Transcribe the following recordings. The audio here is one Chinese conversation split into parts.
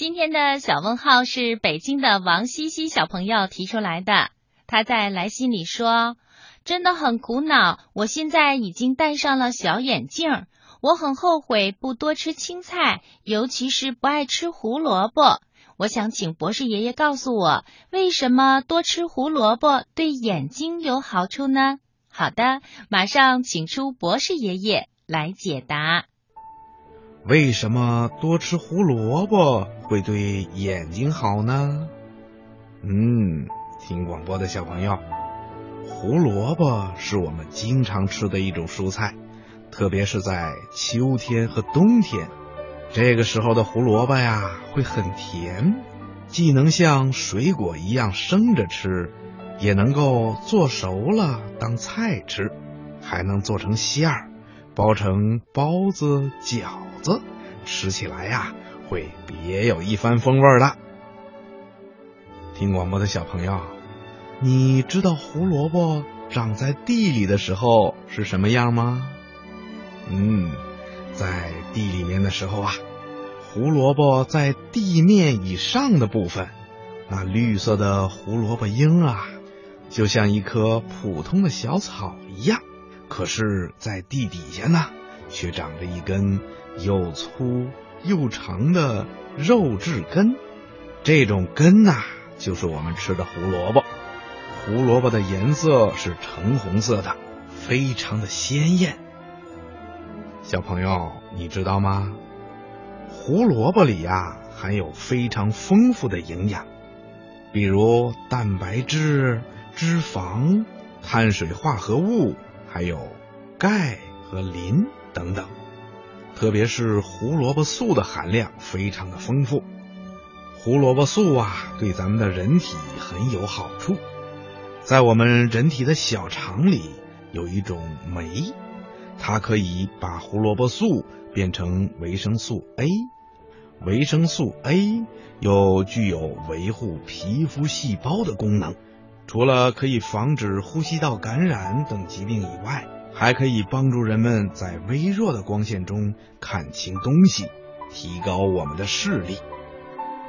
今天的小问号是北京的王西西小朋友提出来的。他在来信里说：“真的很苦恼，我现在已经戴上了小眼镜，我很后悔不多吃青菜，尤其是不爱吃胡萝卜。我想请博士爷爷告诉我，为什么多吃胡萝卜对眼睛有好处呢？”好的，马上请出博士爷爷来解答。为什么多吃胡萝卜会对眼睛好呢？嗯，听广播的小朋友，胡萝卜是我们经常吃的一种蔬菜，特别是在秋天和冬天，这个时候的胡萝卜呀会很甜，既能像水果一样生着吃，也能够做熟了当菜吃，还能做成馅儿，包成包子、饺子。子吃起来呀，会别有一番风味的。听广播的小朋友，你知道胡萝卜长在地里的时候是什么样吗？嗯，在地里面的时候啊，胡萝卜在地面以上的部分，那绿色的胡萝卜缨啊，就像一棵普通的小草一样。可是，在地底下呢，却长着一根。又粗又长的肉质根，这种根呐，就是我们吃的胡萝卜。胡萝卜的颜色是橙红色的，非常的鲜艳。小朋友，你知道吗？胡萝卜里呀，含有非常丰富的营养，比如蛋白质、脂肪、碳水化合物，还有钙和磷等等。特别是胡萝卜素的含量非常的丰富，胡萝卜素啊，对咱们的人体很有好处。在我们人体的小肠里有一种酶，它可以把胡萝卜素变成维生素 A。维生素 A 又具有维护皮肤细胞的功能，除了可以防止呼吸道感染等疾病以外。还可以帮助人们在微弱的光线中看清东西，提高我们的视力。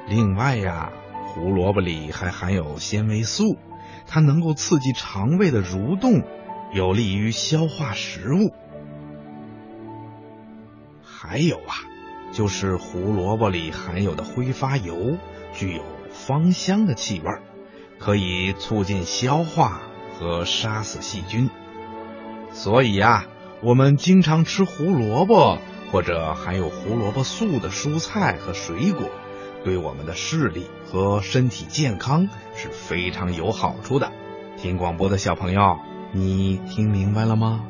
另外呀，胡萝卜里还含有纤维素，它能够刺激肠胃的蠕动，有利于消化食物。还有啊，就是胡萝卜里含有的挥发油，具有芳香的气味，可以促进消化和杀死细菌。所以呀，我们经常吃胡萝卜或者含有胡萝卜素的蔬菜和水果，对我们的视力和身体健康是非常有好处的。听广播的小朋友，你听明白了吗？